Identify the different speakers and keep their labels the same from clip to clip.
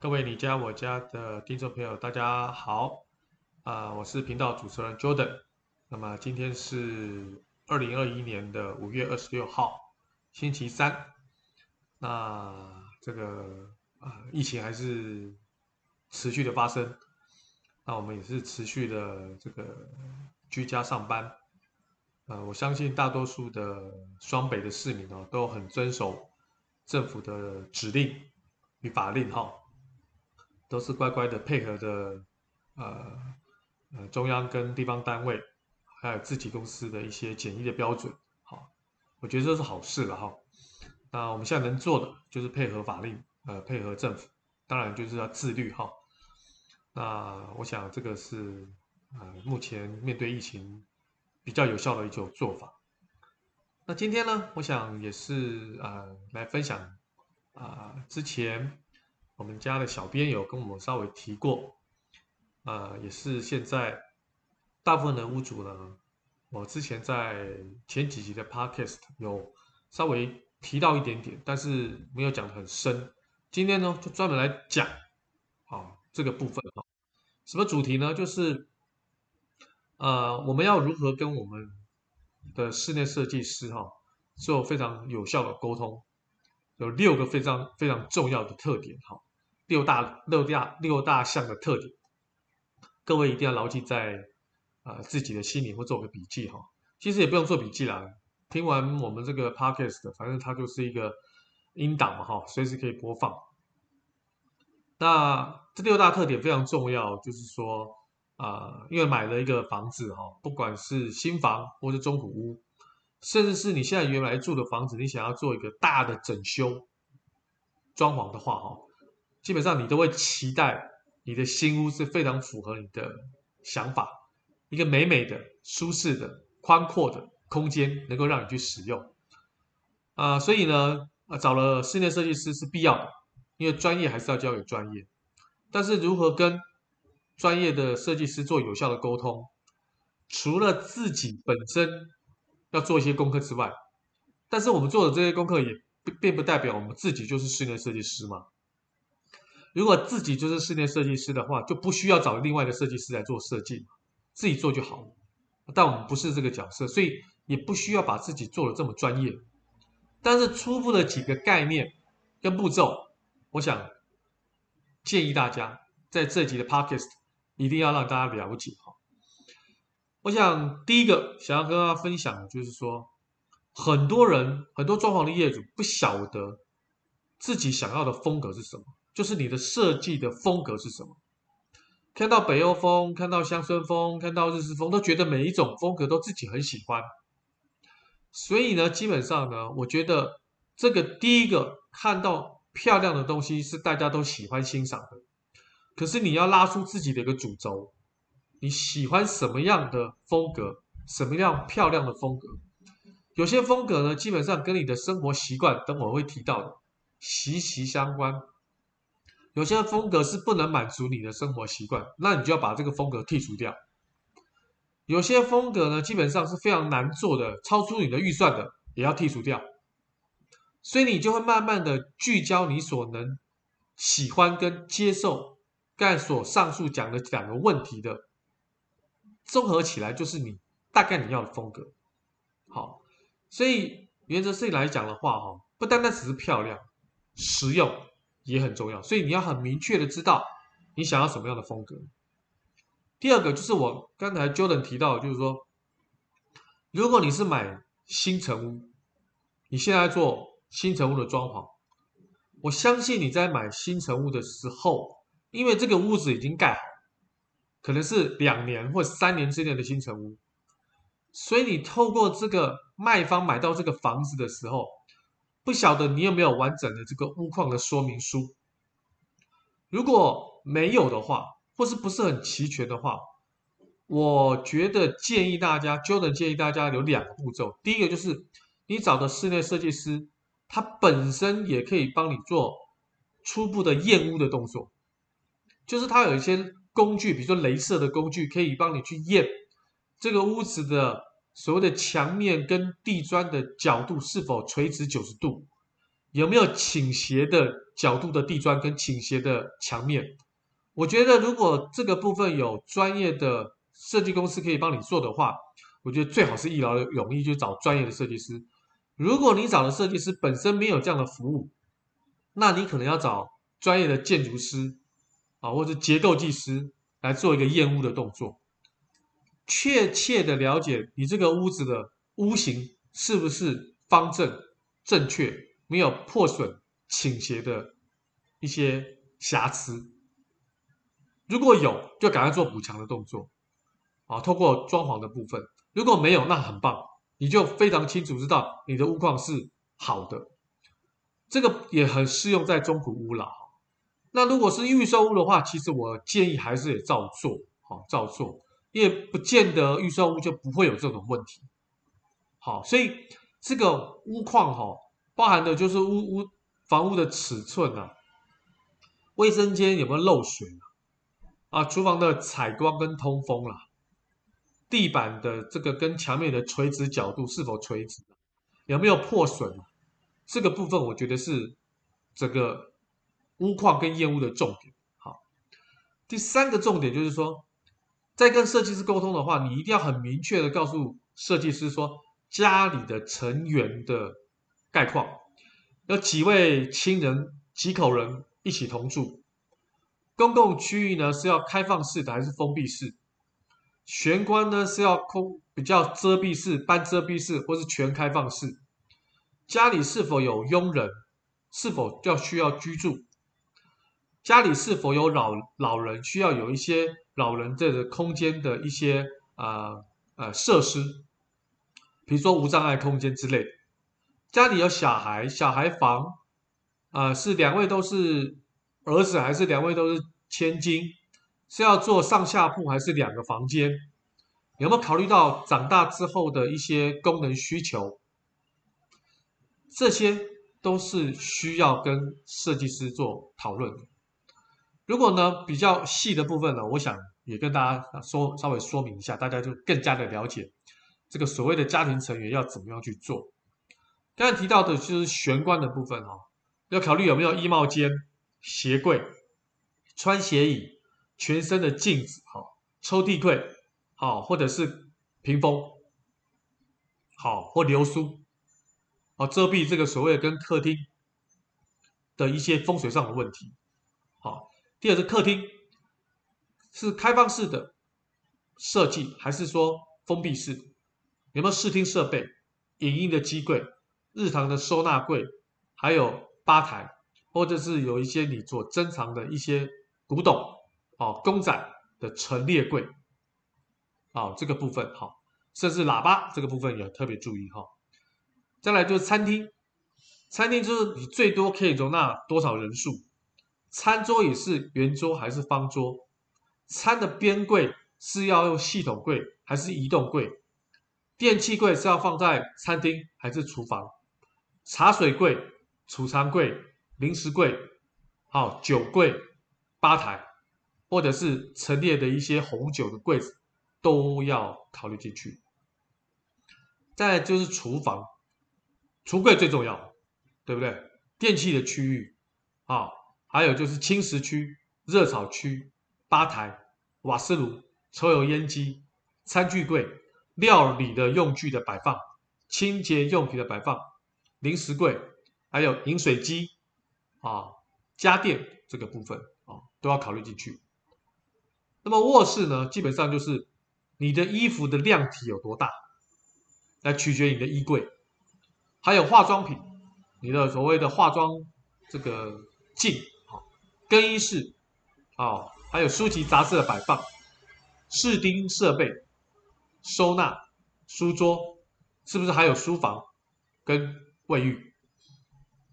Speaker 1: 各位你家我家的听众朋友，大家好，啊、我是频道主持人 Jordan。那么今天是二零二一年的五月二十六号，星期三。那这个啊、疫情还是持续的发生，那我们也是持续的这个居家上班。呃，我相信大多数的双北的市民哦，都很遵守政府的指令与法令哈。都是乖乖的配合的，呃呃，中央跟地方单位，还有自己公司的一些简易的标准，好，我觉得这是好事了哈。那我们现在能做的就是配合法令，呃，配合政府，当然就是要自律哈。那我想这个是呃目前面对疫情比较有效的一种做法。那今天呢，我想也是呃来分享啊、呃、之前。我们家的小编有跟我们稍微提过，啊、呃，也是现在大部分的屋主呢，我之前在前几集的 podcast 有稍微提到一点点，但是没有讲得很深。今天呢，就专门来讲，啊，这个部分哈，什么主题呢？就是，呃，我们要如何跟我们的室内设计师哈做非常有效的沟通，有六个非常非常重要的特点哈。六大六大六大项的特点，各位一定要牢记在、呃、自己的心里或做个笔记哈。其实也不用做笔记啦，听完我们这个 podcast，反正它就是一个音档嘛哈，随时可以播放。那这六大特点非常重要，就是说啊、因为买了一个房子哈，不管是新房或是中古屋，甚至是你现在原来住的房子，你想要做一个大的整修装潢的话哈。基本上你都会期待你的新屋是非常符合你的想法，一个美美的、舒适的、宽阔的空间，能够让你去使用。啊、所以呢，找了室内设计师是必要的，因为专业还是要交给专业。但是如何跟专业的设计师做有效的沟通，除了自己本身要做一些功课之外，但是我们做的这些功课也并不代表我们自己就是室内设计师嘛。如果自己就是室内设计师的话，就不需要找另外的设计师来做设计，自己做就好了。但我们不是这个角色，所以也不需要把自己做的这么专业。但是初步的几个概念跟步骤，我想建议大家在这集的 podcast 一定要让大家了解哈。我想第一个想要跟大家分享的就是说，很多人很多装潢的业主不晓得自己想要的风格是什么。就是你的设计的风格是什么？看到北欧风，看到乡村风，看到日式风，都觉得每一种风格都自己很喜欢。所以呢，基本上呢，我觉得这个第一个看到漂亮的东西是大家都喜欢欣赏的。可是你要拉出自己的一个主轴，你喜欢什么样的风格？什么样漂亮的风格？有些风格呢，基本上跟你的生活习惯，等我会提到的，息息相关。有些风格是不能满足你的生活习惯，那你就要把这个风格剔除掉。有些风格呢，基本上是非常难做的，超出你的预算的，也要剔除掉。所以你就会慢慢的聚焦你所能喜欢跟接受，刚才所上述讲的两个问题的综合起来，就是你大概你要的风格。好，所以原则性来讲的话，哈，不单单只是漂亮、实用。也很重要，所以你要很明确的知道你想要什么样的风格。第二个就是我刚才 Jordan 提到，就是说，如果你是买新成屋，你现在做新成屋的装潢，我相信你在买新成屋的时候，因为这个屋子已经盖好，可能是两年或三年之内的新成屋，所以你透过这个卖方买到这个房子的时候。不晓得你有没有完整的这个屋况的说明书？如果没有的话，或是不是很齐全的话，我觉得建议大家，就能建议大家有两个步骤。第一个就是你找的室内设计师，他本身也可以帮你做初步的验屋的动作，就是他有一些工具，比如说镭射的工具，可以帮你去验这个屋子的。所谓的墙面跟地砖的角度是否垂直九十度，有没有倾斜的角度的地砖跟倾斜的墙面？我觉得如果这个部分有专业的设计公司可以帮你做的话，我觉得最好是一劳永逸，就找专业的设计师。如果你找的设计师本身没有这样的服务，那你可能要找专业的建筑师啊，或者结构技师来做一个验屋的动作，确切的了解你这个屋子的屋型是不是方正正确。没有破损、倾斜的一些瑕疵，如果有，就赶快做补强的动作，啊，透过装潢的部分；如果没有，那很棒，你就非常清楚知道你的屋况是好的。这个也很适用在中古屋了。那如果是预售屋的话，其实我建议还是得照做，好，照做，因为不见得预售屋就不会有这种问题。好，所以这个屋况哈。包含的就是屋屋房屋的尺寸啊，卫生间有没有漏水啊？厨房的采光跟通风啦、啊，地板的这个跟墙面的垂直角度是否垂直，有没有破损？这个部分我觉得是这个屋况跟验屋的重点。好，第三个重点就是说，在跟设计师沟通的话，你一定要很明确的告诉设计师说，家里的成员的。概况，有几位亲人、几口人一起同住？公共区域呢是要开放式的还是封闭式？玄关呢是要空比较遮蔽式、半遮蔽式，或是全开放式？家里是否有佣人？是否要需要居住？家里是否有老老人需要有一些老人这个空间的一些啊呃设施，比如说无障碍空间之类。家里有小孩，小孩房，啊、呃，是两位都是儿子，还是两位都是千金？是要做上下铺，还是两个房间？有没有考虑到长大之后的一些功能需求？这些都是需要跟设计师做讨论的。如果呢比较细的部分呢，我想也跟大家说稍微说明一下，大家就更加的了解这个所谓的家庭成员要怎么样去做。刚才提到的就是玄关的部分哈，要考虑有没有衣帽间、鞋柜、穿鞋椅、全身的镜子哈、抽屉柜好，或者是屏风好，或流苏好，遮蔽这个所谓跟客厅的一些风水上的问题好。第二是客厅是开放式的设计还是说封闭式？有没有视听设备、影音的机柜？日常的收纳柜，还有吧台，或者是有一些你所珍藏的一些古董哦，公仔的陈列柜，哦，这个部分好，甚至喇叭这个部分也特别注意哈。再来就是餐厅，餐厅就是你最多可以容纳多少人数？餐桌也是圆桌还是方桌？餐的边柜是要用系统柜还是移动柜？电器柜是要放在餐厅还是厨房？茶水柜、储藏柜、零食柜，好，酒柜、吧台，或者是陈列的一些红酒的柜子，都要考虑进去。再就是厨房，橱柜最重要，对不对？电器的区域，啊，还有就是清食区、热炒区、吧台、瓦斯炉、抽油烟机、餐具柜、料理的用具的摆放、清洁用品的摆放。零食柜，还有饮水机，啊，家电这个部分啊，都要考虑进去。那么卧室呢，基本上就是你的衣服的量体有多大，来取决你的衣柜。还有化妆品，你的所谓的化妆这个镜，更衣室，啊，还有书籍杂志的摆放，视听设备，收纳，书桌，是不是还有书房跟？卫浴，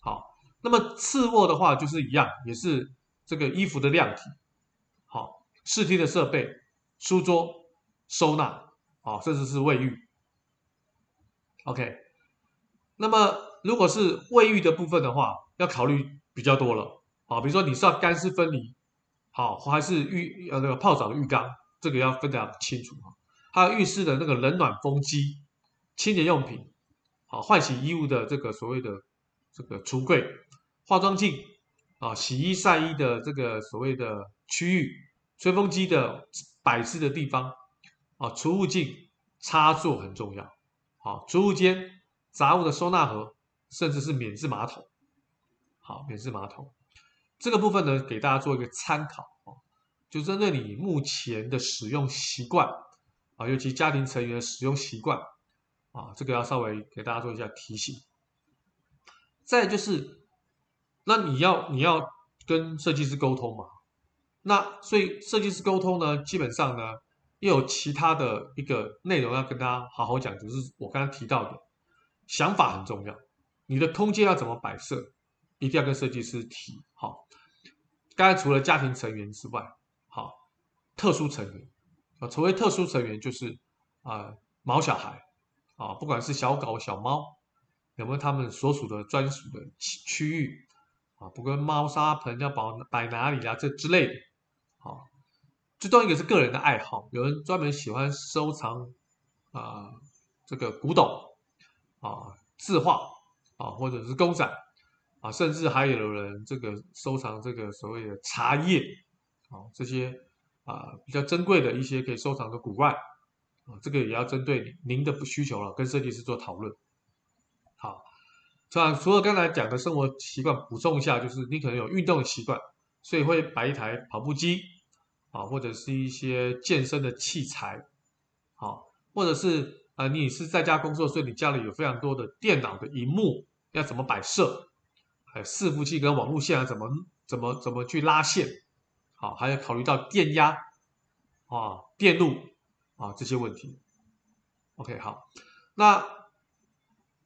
Speaker 1: 好，那么次卧的话就是一样，也是这个衣服的量体，好，视听的设备，书桌，收纳，好，甚至是卫浴，OK。那么如果是卫浴的部分的话，要考虑比较多了，好，比如说你是要干湿分离，好，还是浴呃那个泡澡的浴缸，这个要分得清楚哈。还有浴室的那个冷暖风机，清洁用品。好，换洗衣物的这个所谓的这个橱柜、化妆镜啊、洗衣晒衣的这个所谓的区域、吹风机的摆置的地方啊、储物镜、插座很重要。好，储物间、杂物的收纳盒，甚至是免治马桶。好，免治马桶这个部分呢，给大家做一个参考啊，就针对你目前的使用习惯啊，尤其家庭成员的使用习惯啊，这个要稍微给大家做一下提醒。再就是，那你要你要跟设计师沟通嘛？那所以设计师沟通呢，基本上呢，又有其他的一个内容要跟大家好好讲，就是我刚刚提到的，想法很重要。你的空间要怎么摆设，一定要跟设计师提。好，刚才除了家庭成员之外，好，特殊成员啊，所谓特殊成员就是啊，毛小孩啊，不管是小狗小猫。有没有他们所属的专属的区域啊？不管猫砂盆要摆摆哪里啊，这之类的。好，最重要一个是个人的爱好，有人专门喜欢收藏啊，这个古董啊、字画啊，或者是公仔啊，甚至还有人这个收藏这个所谓的茶叶啊，这些啊比较珍贵的一些可以收藏的古玩啊，这个也要针对您的需求了，跟设计师做讨论。好，这样除了刚才讲的生活习惯，补充一下，就是你可能有运动的习惯，所以会摆一台跑步机，啊，或者是一些健身的器材，好，或者是呃，你是在家工作，所以你家里有非常多的电脑的荧幕，要怎么摆设？还有伺服器跟网络线啊怎么怎么怎么去拉线？好，还要考虑到电压啊、电路啊这些问题。OK，好，那。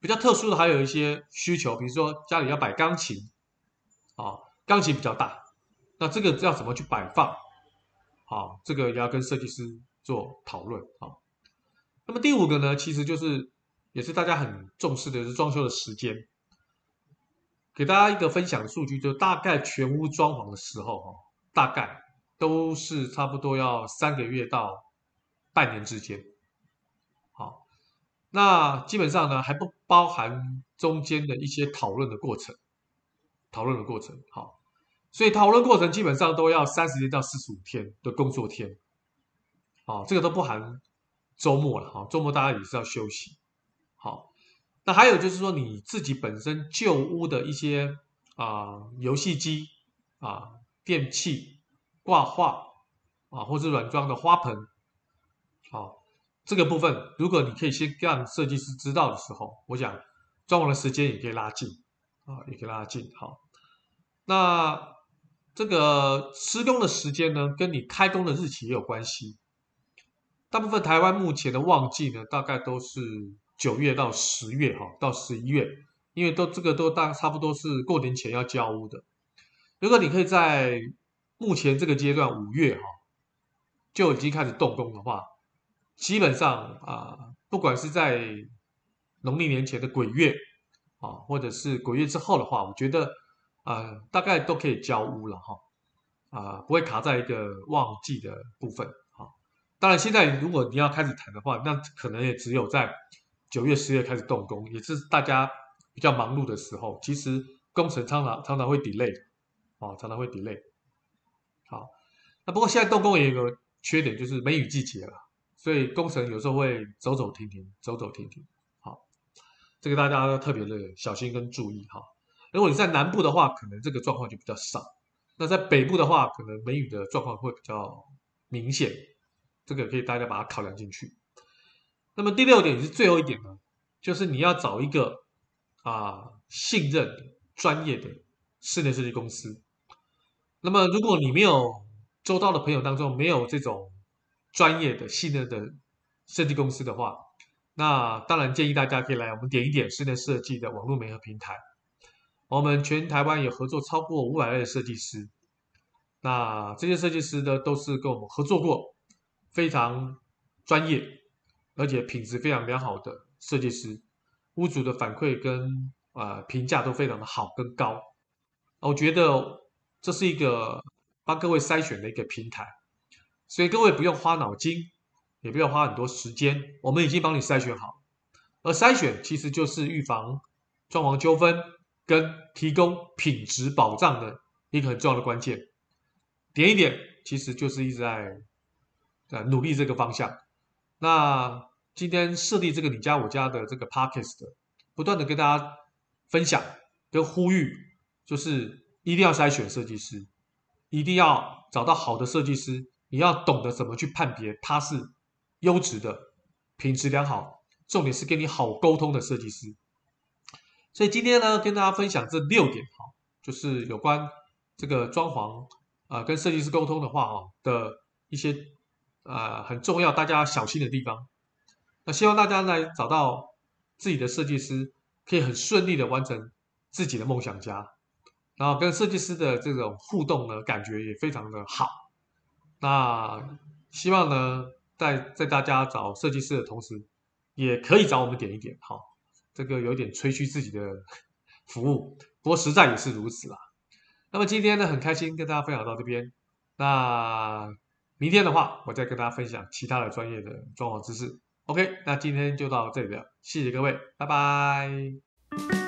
Speaker 1: 比较特殊的还有一些需求，比如说家里要摆钢琴，啊，钢琴比较大，那这个要怎么去摆放？啊，这个也要跟设计师做讨论啊。那么第五个呢，其实就是也是大家很重视的，是装修的时间。给大家一个分享数据，就大概全屋装潢的时候，哈，大概都是差不多要三个月到半年之间。好那基本上呢，还不包含中间的一些讨论的过程，讨论的过程，好，所以讨论过程基本上都要三十天到四十五天的工作天，好，这个都不含周末了，哈，周末大家也是要休息，那还有就是说你自己本身旧屋的一些啊游戏机啊电器挂画啊或者软装的花盆，好。这个部分，如果你可以先让设计师知道的时候，我想装潢的时间也可以拉近啊，也可以拉近。好，那这个施工的时间呢，跟你开工的日期也有关系。大部分台湾目前的旺季呢，大概都是九月到十月哈，到十一月，因为都这个都大差不多是过年前要交屋的。如果你可以在目前这个阶段五月哈，就已经开始动工的话。基本上啊，不管是在农历年前的鬼月啊，或者是鬼月之后的话，我觉得啊，大概都可以交屋了哈，啊，不会卡在一个旺季的部分哈。当然，现在如果你要开始谈的话，那可能也只有在九月、十月开始动工，也是大家比较忙碌的时候。其实工程常常常常会 delay，啊，常常会 delay。好，那不过现在动工也有个缺点，就是梅雨季节了。所以工程有时候会走走停停，走走停停。好，这个大家要特别的小心跟注意哈。如果你在南部的话，可能这个状况就比较少；那在北部的话，可能梅雨的状况会比较明显。这个可以大家把它考量进去。那么第六点也是最后一点呢，就是你要找一个啊信任专业的室内设计公司。那么如果你没有周到的朋友当中没有这种。专业的、信任的设计公司的话，那当然建议大家可以来我们点一点室内设计的网络媒合平台。我们全台湾有合作超过五百位设计师，那这些设计师呢，都是跟我们合作过，非常专业，而且品质非常良好的设计师，屋主的反馈跟、呃、评价都非常的好跟高。我觉得这是一个帮各位筛选的一个平台。所以各位不用花脑筋，也不要花很多时间，我们已经帮你筛选好。而筛选其实就是预防装潢纠纷跟提供品质保障的一个很重要的关键。点一点，其实就是一直在在努力这个方向。那今天设立这个你家我家的这个 Podcast，不断的跟大家分享跟呼吁，就是一定要筛选设计师，一定要找到好的设计师，你要懂得怎么去判别他是优质的、品质良好，重点是跟你好沟通的设计师。所以今天呢，跟大家分享这六点哈，就是有关这个装潢啊、呃，跟设计师沟通的话哈的一些啊、呃、很重要，大家小心的地方。那希望大家来找到自己的设计师，可以很顺利的完成自己的梦想家，然后跟设计师的这种互动呢，感觉也非常的好。那希望呢，在在大家找设计师的同时，也可以找我们点一点哈。这个有点吹嘘自己的服务，不过实在也是如此啦。那么今天呢，很开心跟大家分享到这边。那明天的话，我再跟大家分享其他的专业的装潢知识。OK，那今天就到这里了，谢谢各位，拜拜。